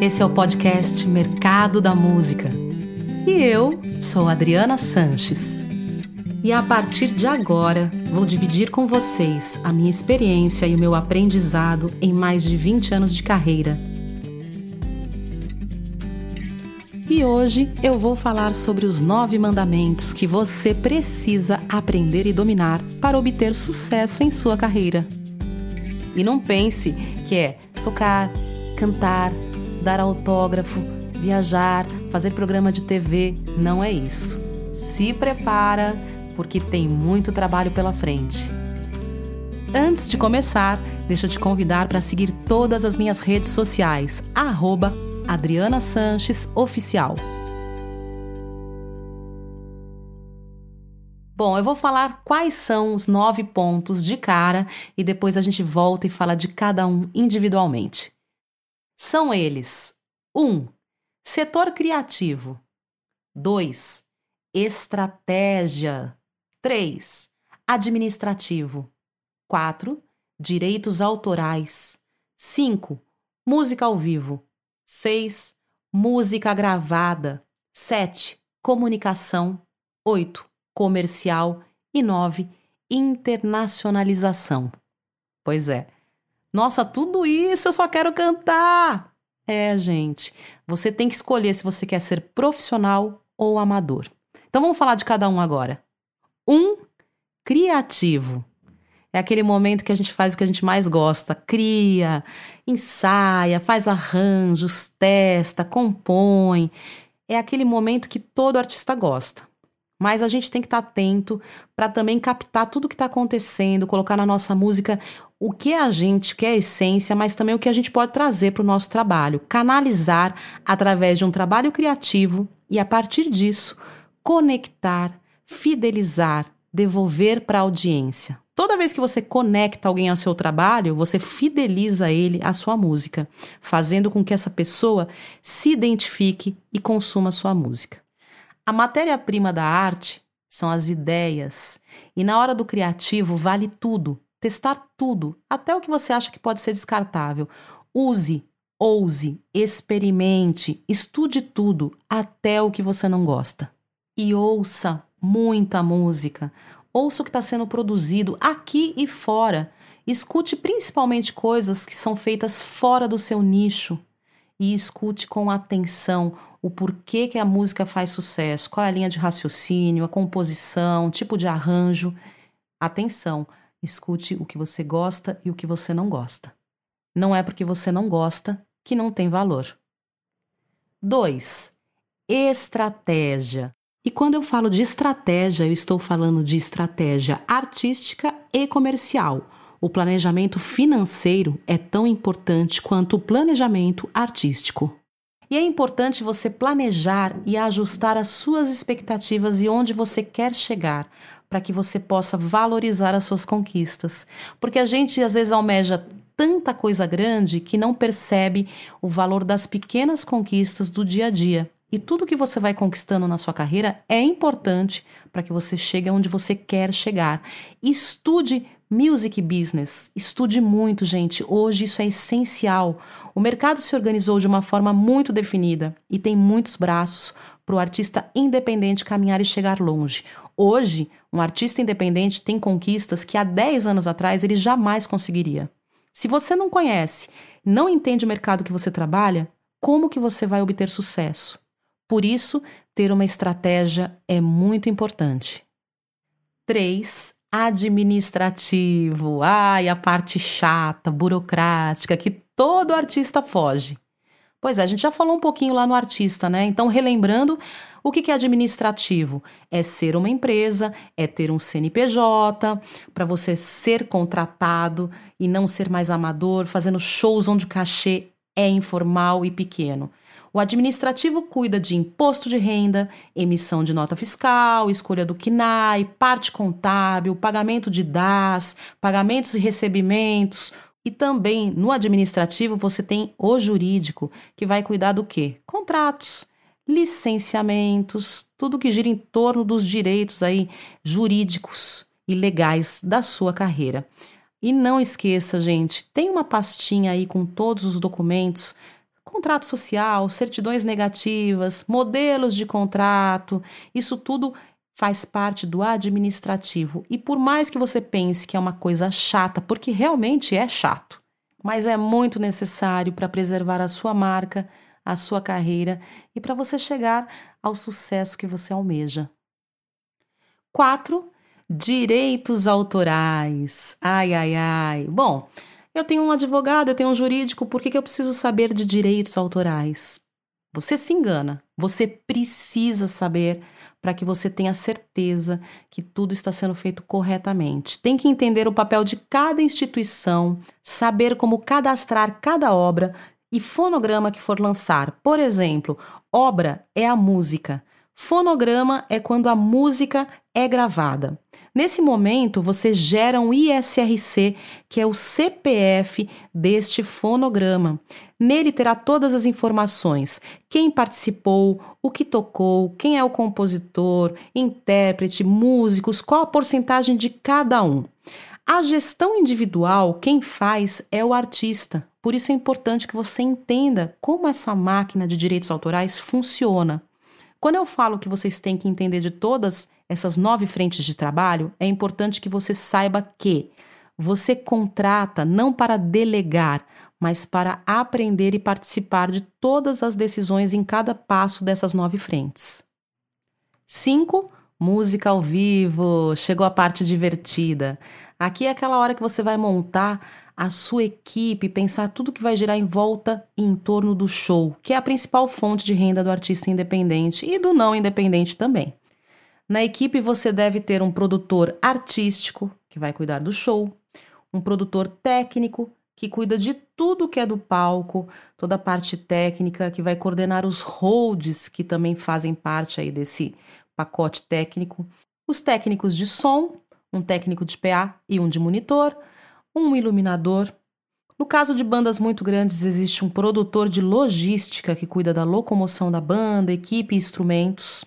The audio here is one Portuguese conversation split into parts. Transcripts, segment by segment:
Esse é o podcast Mercado da Música. E eu sou Adriana Sanches. E a partir de agora, vou dividir com vocês a minha experiência e o meu aprendizado em mais de 20 anos de carreira. E hoje eu vou falar sobre os nove mandamentos que você precisa aprender e dominar para obter sucesso em sua carreira. E não pense que é tocar, cantar, dar autógrafo, viajar, fazer programa de TV. Não é isso. Se prepara porque tem muito trabalho pela frente. Antes de começar, deixa eu te convidar para seguir todas as minhas redes sociais, arroba Adriana Sanches Oficial. Bom, eu vou falar quais são os nove pontos de cara e depois a gente volta e fala de cada um individualmente. São eles: 1. Um, setor criativo. 2. Estratégia. 3. Administrativo. 4. Direitos autorais. 5. Música ao vivo. 6. Música gravada. 7. Comunicação. 8. Comercial. E 9. Internacionalização. Pois é. Nossa, tudo isso eu só quero cantar! É, gente, você tem que escolher se você quer ser profissional ou amador. Então vamos falar de cada um agora. Um, criativo. É aquele momento que a gente faz o que a gente mais gosta, cria, ensaia, faz arranjos, testa, compõe. É aquele momento que todo artista gosta. Mas a gente tem que estar atento para também captar tudo o que está acontecendo, colocar na nossa música o que é a gente, o que é a essência, mas também o que a gente pode trazer para o nosso trabalho. Canalizar através de um trabalho criativo e, a partir disso, conectar, fidelizar, devolver para a audiência. Toda vez que você conecta alguém ao seu trabalho, você fideliza ele à sua música, fazendo com que essa pessoa se identifique e consuma sua música. A matéria-prima da arte são as ideias, e na hora do criativo vale tudo, testar tudo, até o que você acha que pode ser descartável. Use, ouse, experimente, estude tudo, até o que você não gosta e ouça muita música. Ouça o que está sendo produzido aqui e fora. Escute principalmente coisas que são feitas fora do seu nicho e escute com atenção o porquê que a música faz sucesso, qual é a linha de raciocínio, a composição, tipo de arranjo. Atenção, escute o que você gosta e o que você não gosta. Não é porque você não gosta que não tem valor. 2. Estratégia. E quando eu falo de estratégia, eu estou falando de estratégia artística e comercial. O planejamento financeiro é tão importante quanto o planejamento artístico. E é importante você planejar e ajustar as suas expectativas e onde você quer chegar, para que você possa valorizar as suas conquistas. Porque a gente às vezes almeja tanta coisa grande que não percebe o valor das pequenas conquistas do dia a dia. E tudo que você vai conquistando na sua carreira é importante para que você chegue onde você quer chegar. Estude music business. Estude muito, gente. Hoje isso é essencial. O mercado se organizou de uma forma muito definida e tem muitos braços para o artista independente caminhar e chegar longe. Hoje, um artista independente tem conquistas que há 10 anos atrás ele jamais conseguiria. Se você não conhece, não entende o mercado que você trabalha, como que você vai obter sucesso? Por isso, ter uma estratégia é muito importante. 3. Administrativo. Ai, a parte chata, burocrática, que todo artista foge. Pois é, a gente já falou um pouquinho lá no artista, né? Então, relembrando, o que é administrativo? É ser uma empresa, é ter um CNPJ, para você ser contratado e não ser mais amador, fazendo shows onde o cachê é informal e pequeno. O administrativo cuida de imposto de renda, emissão de nota fiscal, escolha do KNAI, parte contábil, pagamento de DAS, pagamentos e recebimentos. E também no administrativo você tem o jurídico, que vai cuidar do quê? Contratos, licenciamentos, tudo que gira em torno dos direitos aí jurídicos e legais da sua carreira. E não esqueça, gente, tem uma pastinha aí com todos os documentos, contrato social, certidões negativas, modelos de contrato, isso tudo faz parte do administrativo. E por mais que você pense que é uma coisa chata, porque realmente é chato, mas é muito necessário para preservar a sua marca, a sua carreira e para você chegar ao sucesso que você almeja. 4. Direitos autorais. Ai, ai, ai. Bom, eu tenho um advogado, eu tenho um jurídico, por que, que eu preciso saber de direitos autorais? Você se engana. Você precisa saber para que você tenha certeza que tudo está sendo feito corretamente. Tem que entender o papel de cada instituição, saber como cadastrar cada obra e fonograma que for lançar. Por exemplo, obra é a música, fonograma é quando a música é gravada. Nesse momento, você gera um ISRC, que é o CPF deste fonograma. Nele terá todas as informações: quem participou, o que tocou, quem é o compositor, intérprete, músicos, qual a porcentagem de cada um. A gestão individual, quem faz é o artista. Por isso é importante que você entenda como essa máquina de direitos autorais funciona. Quando eu falo que vocês têm que entender de todas essas nove frentes de trabalho, é importante que você saiba que você contrata não para delegar, mas para aprender e participar de todas as decisões em cada passo dessas nove frentes. 5. Música ao vivo. Chegou a parte divertida. Aqui é aquela hora que você vai montar a sua equipe, pensar tudo que vai girar em volta e em torno do show, que é a principal fonte de renda do artista independente e do não independente também. Na equipe você deve ter um produtor artístico, que vai cuidar do show, um produtor técnico, que cuida de tudo que é do palco, toda a parte técnica, que vai coordenar os holds, que também fazem parte aí desse pacote técnico, os técnicos de som, um técnico de PA e um de monitor, um iluminador. No caso de bandas muito grandes, existe um produtor de logística que cuida da locomoção da banda, equipe e instrumentos.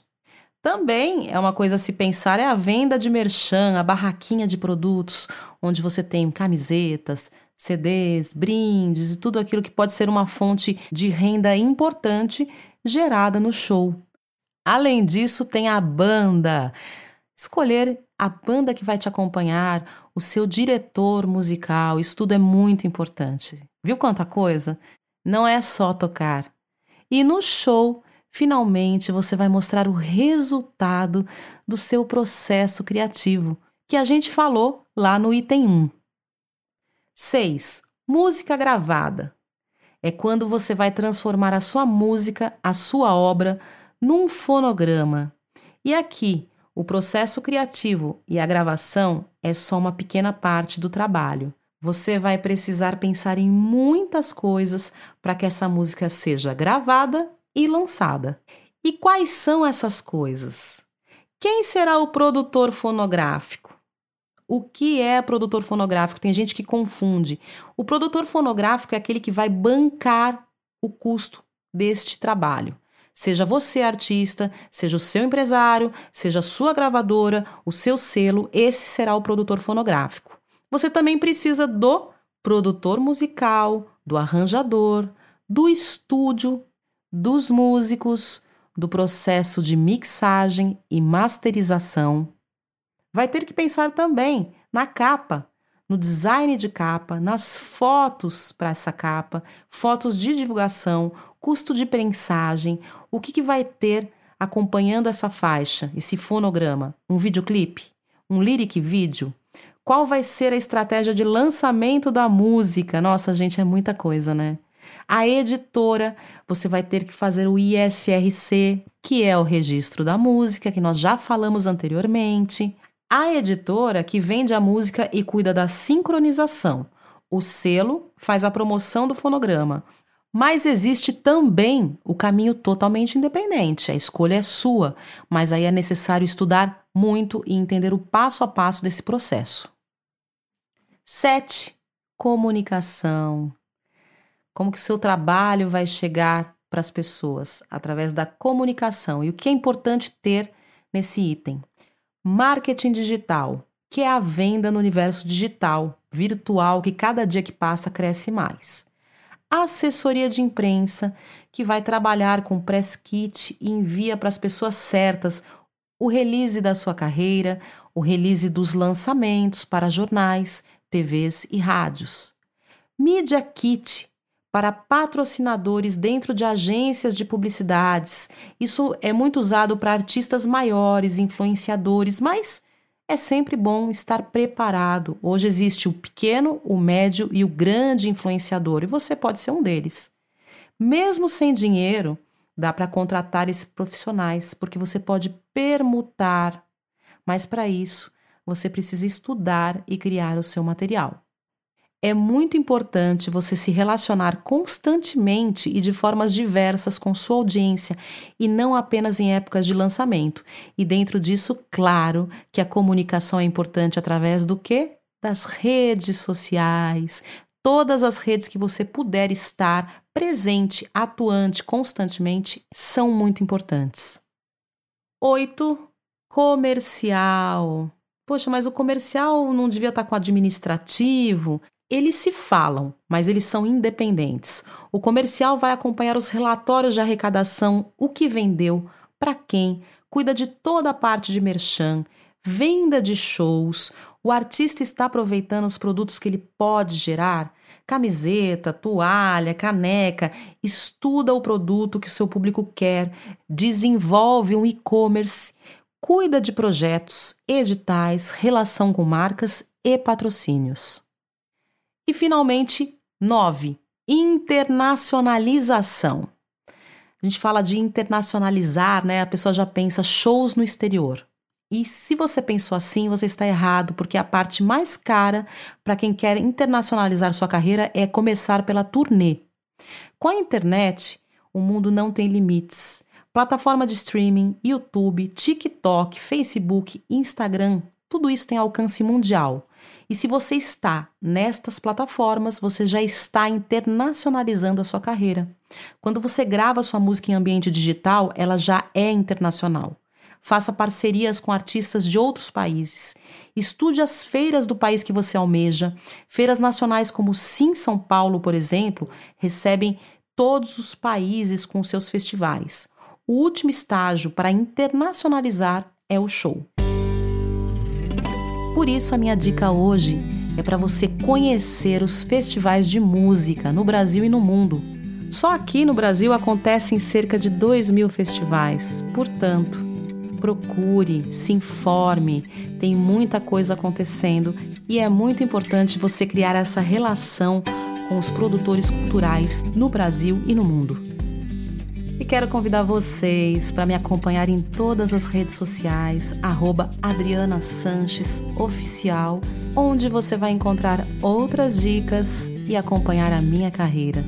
Também é uma coisa a se pensar é a venda de merchan, a barraquinha de produtos, onde você tem camisetas, CDs, brindes e tudo aquilo que pode ser uma fonte de renda importante gerada no show. Além disso, tem a banda. Escolher a banda que vai te acompanhar, o seu diretor musical, isso tudo é muito importante. Viu quanta coisa? Não é só tocar. E no show, finalmente você vai mostrar o resultado do seu processo criativo, que a gente falou lá no item 1. 6. Música gravada. É quando você vai transformar a sua música, a sua obra, num fonograma. E aqui, o processo criativo e a gravação é só uma pequena parte do trabalho. Você vai precisar pensar em muitas coisas para que essa música seja gravada e lançada. E quais são essas coisas? Quem será o produtor fonográfico? O que é produtor fonográfico? Tem gente que confunde. O produtor fonográfico é aquele que vai bancar o custo deste trabalho. Seja você artista, seja o seu empresário, seja a sua gravadora, o seu selo, esse será o produtor fonográfico. Você também precisa do produtor musical, do arranjador, do estúdio, dos músicos, do processo de mixagem e masterização, vai ter que pensar também na capa, no design de capa, nas fotos para essa capa, fotos de divulgação, custo de prensagem, o que, que vai ter acompanhando essa faixa, esse fonograma? Um videoclipe? Um lyric vídeo? Qual vai ser a estratégia de lançamento da música? Nossa, gente, é muita coisa, né? A editora, você vai ter que fazer o ISRC, que é o registro da música, que nós já falamos anteriormente. A editora que vende a música e cuida da sincronização. O selo faz a promoção do fonograma. Mas existe também o caminho totalmente independente. A escolha é sua, mas aí é necessário estudar muito e entender o passo a passo desse processo. 7. Comunicação. Como que o seu trabalho vai chegar para as pessoas através da comunicação. E o que é importante ter nesse item? Marketing digital, que é a venda no universo digital, virtual, que cada dia que passa cresce mais. Assessoria de imprensa, que vai trabalhar com press kit e envia para as pessoas certas o release da sua carreira, o release dos lançamentos para jornais, TVs e rádios. Media Kit para patrocinadores dentro de agências de publicidades. Isso é muito usado para artistas maiores, influenciadores, mas é sempre bom estar preparado. Hoje existe o pequeno, o médio e o grande influenciador, e você pode ser um deles. Mesmo sem dinheiro, dá para contratar esses profissionais, porque você pode permutar. Mas para isso, você precisa estudar e criar o seu material é muito importante você se relacionar constantemente e de formas diversas com sua audiência e não apenas em épocas de lançamento. E dentro disso, claro que a comunicação é importante através do que? Das redes sociais. Todas as redes que você puder estar presente, atuante constantemente são muito importantes. 8. Comercial. Poxa, mas o comercial não devia estar com administrativo? Eles se falam, mas eles são independentes. O comercial vai acompanhar os relatórios de arrecadação, o que vendeu, para quem, cuida de toda a parte de merchan, venda de shows. O artista está aproveitando os produtos que ele pode gerar? Camiseta, toalha, caneca, estuda o produto que o seu público quer, desenvolve um e-commerce, cuida de projetos, editais, relação com marcas e patrocínios. E finalmente, nove, internacionalização. A gente fala de internacionalizar, né? A pessoa já pensa shows no exterior. E se você pensou assim, você está errado, porque a parte mais cara para quem quer internacionalizar sua carreira é começar pela turnê. Com a internet, o mundo não tem limites. Plataforma de streaming, YouTube, TikTok, Facebook, Instagram, tudo isso tem alcance mundial. E se você está nestas plataformas, você já está internacionalizando a sua carreira. Quando você grava sua música em ambiente digital, ela já é internacional. Faça parcerias com artistas de outros países. Estude as feiras do país que você almeja. Feiras nacionais como Sim São Paulo, por exemplo, recebem todos os países com seus festivais. O último estágio para internacionalizar é o show. Por isso, a minha dica hoje é para você conhecer os festivais de música no Brasil e no mundo. Só aqui no Brasil acontecem cerca de 2 mil festivais. Portanto, procure, se informe, tem muita coisa acontecendo e é muito importante você criar essa relação com os produtores culturais no Brasil e no mundo. E quero convidar vocês para me acompanhar em todas as redes sociais, arroba Adriana Sanches Oficial, onde você vai encontrar outras dicas e acompanhar a minha carreira.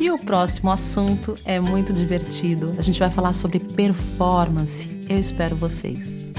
E o próximo assunto é muito divertido. A gente vai falar sobre performance. Eu espero vocês.